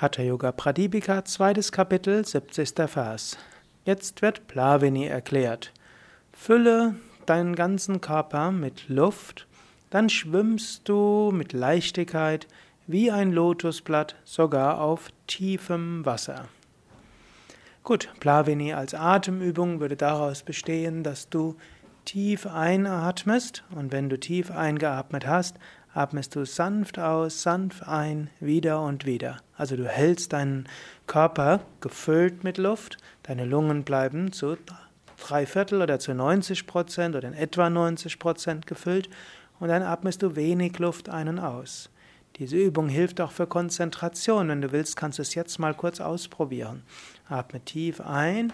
Hatha Yoga Pradipika, zweites Kapitel, 70. Vers. Jetzt wird Plavini erklärt. Fülle deinen ganzen Körper mit Luft, dann schwimmst du mit Leichtigkeit wie ein Lotusblatt sogar auf tiefem Wasser. Gut, Plavini als Atemübung würde daraus bestehen, dass du tief einatmest und wenn du tief eingeatmet hast, atmest du sanft aus, sanft ein, wieder und wieder. Also du hältst deinen Körper gefüllt mit Luft, deine Lungen bleiben zu drei Viertel oder zu 90 Prozent oder in etwa 90 Prozent gefüllt und dann atmest du wenig Luft ein und aus. Diese Übung hilft auch für Konzentration. Wenn du willst, kannst du es jetzt mal kurz ausprobieren. Atme tief ein,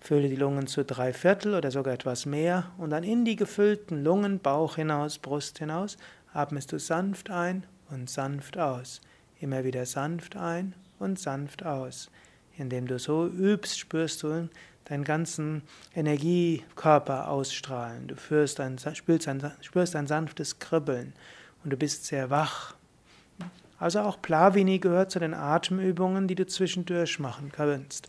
fülle die Lungen zu drei Viertel oder sogar etwas mehr und dann in die gefüllten Lungen, Bauch hinaus, Brust hinaus, atmest du sanft ein und sanft aus. Immer wieder sanft ein und sanft aus. Indem du so übst, spürst du deinen ganzen Energiekörper ausstrahlen. Du spürst ein, spürst ein, spürst ein sanftes Kribbeln und du bist sehr wach. Also auch Plavini gehört zu den Atemübungen, die du zwischendurch machen kannst.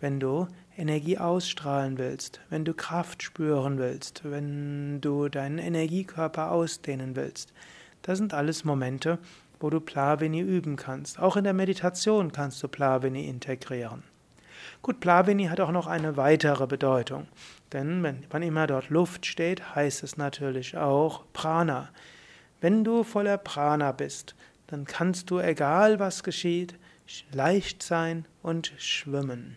Wenn du Energie ausstrahlen willst, wenn du Kraft spüren willst, wenn du deinen Energiekörper ausdehnen willst. Das sind alles Momente, wo du Plavini üben kannst. Auch in der Meditation kannst du Plavini integrieren. Gut, Plavini hat auch noch eine weitere Bedeutung. Denn wenn, wann immer dort Luft steht, heißt es natürlich auch Prana. Wenn du voller Prana bist, dann kannst du, egal was geschieht, leicht sein und schwimmen.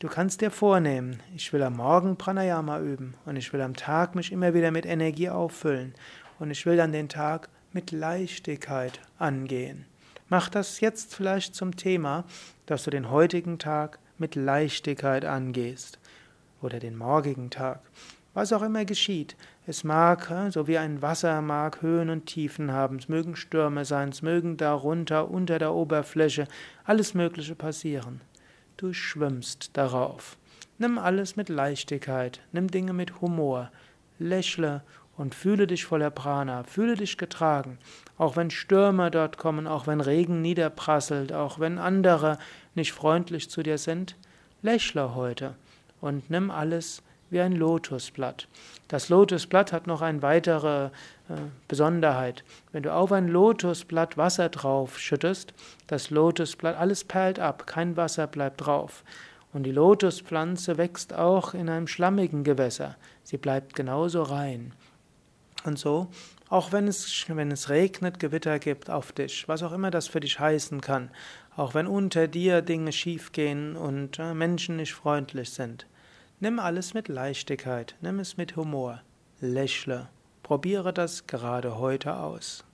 Du kannst dir vornehmen, ich will am Morgen Pranayama üben und ich will am Tag mich immer wieder mit Energie auffüllen und ich will dann den Tag mit Leichtigkeit angehen. Mach das jetzt vielleicht zum Thema, dass du den heutigen Tag mit Leichtigkeit angehst oder den morgigen Tag. Was auch immer geschieht, es mag, so wie ein Wasser mag Höhen und Tiefen haben, es mögen Stürme sein, es mögen darunter, unter der Oberfläche, alles Mögliche passieren du schwimmst darauf. Nimm alles mit Leichtigkeit, nimm Dinge mit Humor, lächle und fühle dich voller Prana, fühle dich getragen, auch wenn Stürme dort kommen, auch wenn Regen niederprasselt, auch wenn andere nicht freundlich zu dir sind, lächle heute und nimm alles wie ein Lotusblatt. Das Lotusblatt hat noch eine weitere äh, Besonderheit. Wenn du auf ein Lotusblatt Wasser drauf schüttest, das Lotusblatt, alles perlt ab, kein Wasser bleibt drauf. Und die Lotuspflanze wächst auch in einem schlammigen Gewässer. Sie bleibt genauso rein. Und so, auch wenn es, wenn es regnet, Gewitter gibt auf dich, was auch immer das für dich heißen kann, auch wenn unter dir Dinge schiefgehen und äh, Menschen nicht freundlich sind, Nimm alles mit Leichtigkeit, nimm es mit Humor, lächle, probiere das gerade heute aus.